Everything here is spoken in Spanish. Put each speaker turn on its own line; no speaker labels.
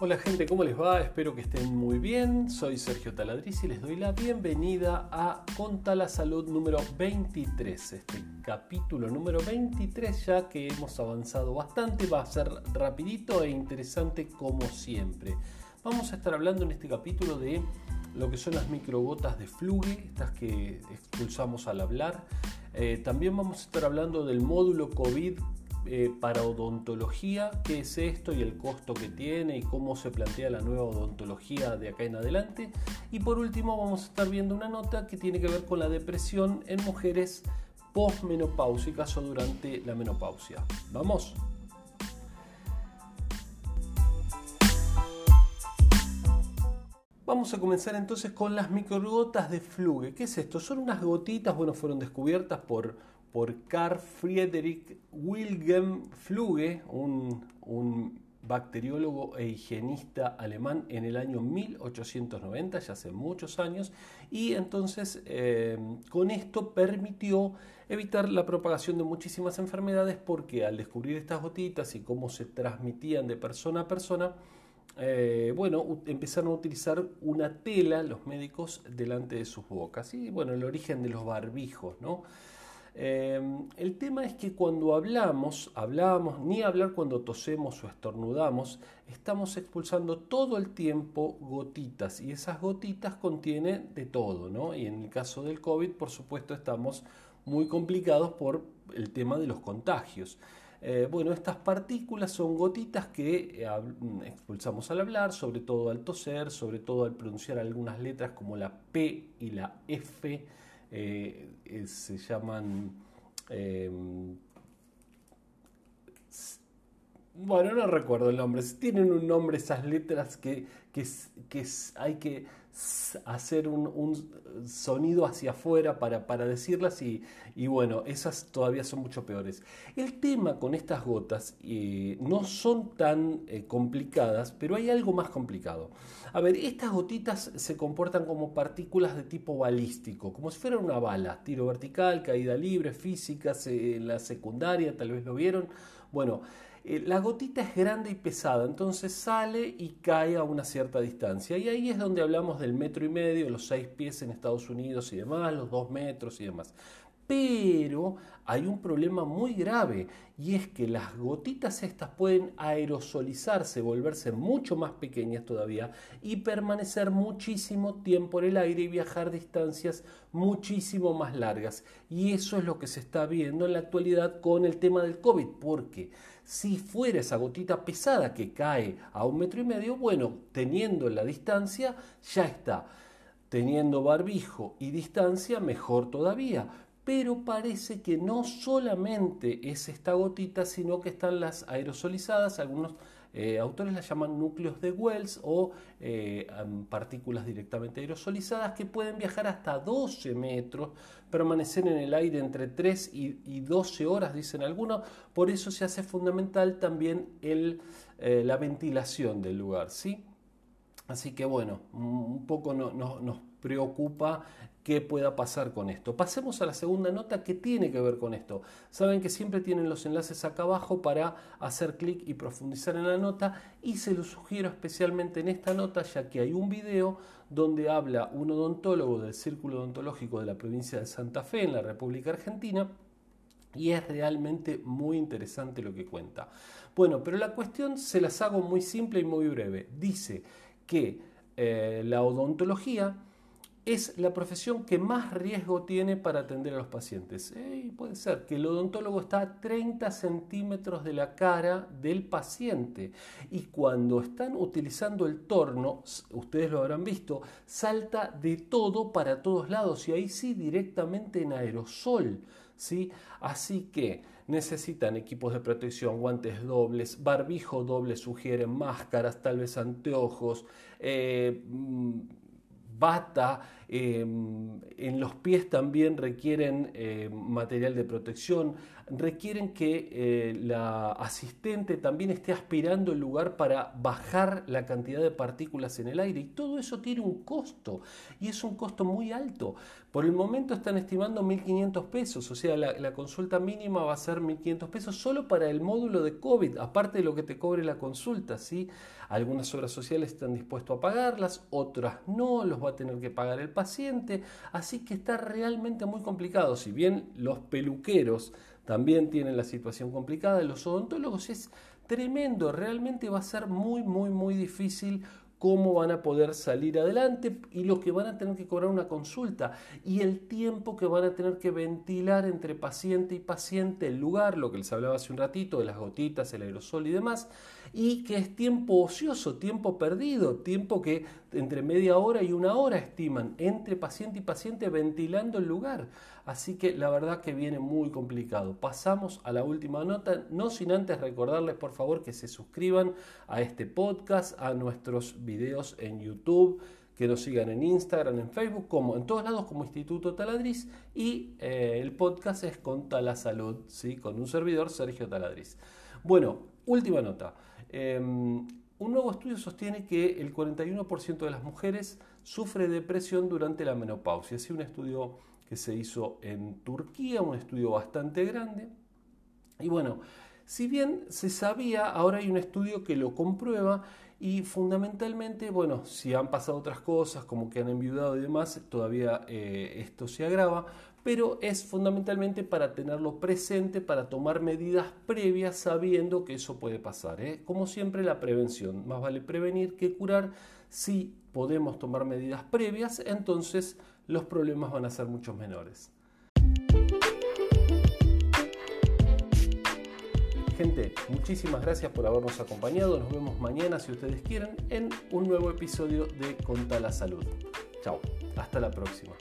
Hola gente, ¿cómo les va? Espero que estén muy bien. Soy Sergio Taladriz y les doy la bienvenida a Conta la Salud número 23. Este capítulo número 23 ya que hemos avanzado bastante, va a ser rapidito e interesante como siempre. Vamos a estar hablando en este capítulo de lo que son las microgotas de fluge, estas que expulsamos al hablar. Eh, también vamos a estar hablando del módulo COVID eh, para odontología, qué es esto y el costo que tiene y cómo se plantea la nueva odontología de acá en adelante. Y por último vamos a estar viendo una nota que tiene que ver con la depresión en mujeres postmenopáusicas o durante la menopausia. ¿Vamos? Vamos a comenzar entonces con las microgotas de fluge. ¿Qué es esto? Son unas gotitas, bueno, fueron descubiertas por por Carl Friedrich Wilhelm Fluge, un, bacteriólogo e higienista alemán en el año 1890, ya hace muchos años, y entonces eh, con esto permitió evitar la propagación de muchísimas enfermedades porque al descubrir estas gotitas y cómo se transmitían de persona a persona, eh, bueno, empezaron a utilizar una tela los médicos delante de sus bocas. Y bueno, el origen de los barbijos, ¿no? Em, el tema es que cuando hablamos, hablamos, ni hablar cuando tosemos o estornudamos, estamos expulsando todo el tiempo gotitas y esas gotitas contienen de todo, ¿no? Y en el caso del COVID, por supuesto, estamos muy complicados por el tema de los contagios. Eh, bueno, estas partículas son gotitas que eh, expulsamos al hablar, sobre todo al toser, sobre todo al pronunciar algunas letras como la P y la F eh, eh, se llaman... Em, bueno, no recuerdo el nombre. Tienen un nombre esas letras que, que, que hay que hacer un, sonido hacia afuera para, para decirlas y, y, bueno, esas todavía son mucho peores. El tema con estas gotas eh, no son tan eh, complicadas, pero hay algo más complicado. A ver, estas gotitas se comportan como partículas de tipo balístico, como si fuera una bala, tiro vertical, caída libre, físicas, en la secundaria, tal vez lo vieron. Bueno, eh, la gotita es grande y pesada, entonces sale y cae a una cierta distancia. Y ahí es donde hablamos del metro y medio, los seis pies en Estados Unidos y demás, los dos metros y demás. Pero hay un problema muy grave y es que las gotitas estas pueden aerosolizarse, volverse mucho más pequeñas todavía y permanecer muchísimo tiempo en el aire y viajar distancias muchísimo más largas. Y eso es lo que se está viendo en la actualidad con el tema del COVID, porque si fuera esa gotita pesada que cae a un metro y medio, bueno, teniendo la distancia, ya está. Teniendo barbijo y distancia, mejor todavía. Pero parece que no solamente es esta gotita, sino que están las aerosolizadas, algunos eh, autores las llaman núcleos de Wells o eh, partículas directamente aerosolizadas que pueden viajar hasta 12 metros, permanecer en el aire entre 3 y, 12 horas, dicen algunos. Por eso se hace fundamental también el, eh, la ventilación del lugar. ¿sí? Así que bueno, un poco nos preocupa qué pueda pasar con esto. Pasemos a la segunda nota que tiene que ver con esto. Saben que siempre tienen los enlaces acá abajo para hacer clic y profundizar en la nota y se los sugiero especialmente en esta nota ya que hay un video donde habla un odontólogo del Círculo Odontológico de la provincia de Santa Fe en la República Argentina y es realmente muy interesante lo que cuenta. Bueno, pero la cuestión se las hago muy simple y muy breve. Dice que eh, la odontología es la profesión que más riesgo tiene para atender a los pacientes. puede ser que el odontólogo está a 30 centímetros de la cara del paciente y cuando están utilizando el torno, ustedes lo habrán visto, salta de todo para todos lados y ahí sí directamente en aerosol. ¿sí? Así que necesitan equipos de protección, guantes dobles, barbijo doble sugieren, máscaras, tal vez anteojos. Eh, mm, bata, Em, en los pies también requieren eh, material de protección, requieren que eh, la asistente también esté aspirando el lugar para bajar la cantidad de partículas en el aire y todo eso tiene un costo y es un costo muy alto. Por el momento están estimando 1.500 pesos, o sea, la, consulta mínima va a ser 1.500 pesos solo para el módulo de COVID, aparte de lo que te cobre la consulta, ¿sí? Algunas obras sociales están dispuestos a pagarlas, otras no, los va a tener que pagar el paciente, así que está realmente muy complicado. Si bien los peluqueros también tienen la situación complicada, los odontólogos es tremendo, realmente va a ser muy, muy, muy difícil cómo van a poder salir adelante y lo que van a tener que cobrar una consulta y el tiempo que van a tener que ventilar entre paciente y paciente el lugar, lo que les hablaba hace un ratito de las gotitas, el aerosol y demás, y que es tiempo ocioso, tiempo perdido, tiempo que entre media hora y una hora estiman entre paciente y paciente ventilando el lugar. Así que la verdad que viene muy complicado. Pasamos a la última nota, no sin antes recordarles por favor que se suscriban a este podcast, a nuestros videos en YouTube que nos sigan en Instagram, en Facebook, como en todos lados como Instituto Taladriz y eh, el podcast es con Talasalud, ¿sí? con un servidor Sergio Taladriz. Bueno, última nota. Em, un nuevo estudio sostiene que el 41% de las mujeres sufre depresión durante la menopausia. Es un estudio que se hizo en Turquía, un estudio bastante grande. Y bueno, si bien se sabía, ahora hay un estudio que lo comprueba y fundamentalmente, bueno, si han pasado otras cosas como que han enviudado y demás, todavía eh, esto se agrava, pero es fundamentalmente para tenerlo presente, para tomar medidas previas sabiendo que eso puede pasar. ¿eh? Como siempre, la prevención. Más vale prevenir que curar. Si podemos tomar medidas previas, entonces los problemas van a ser mucho menores. Gente, muchísimas gracias por habernos acompañado. Nos vemos mañana, si ustedes quieren, en un nuevo episodio de Conta la Salud. Chao, hasta la próxima.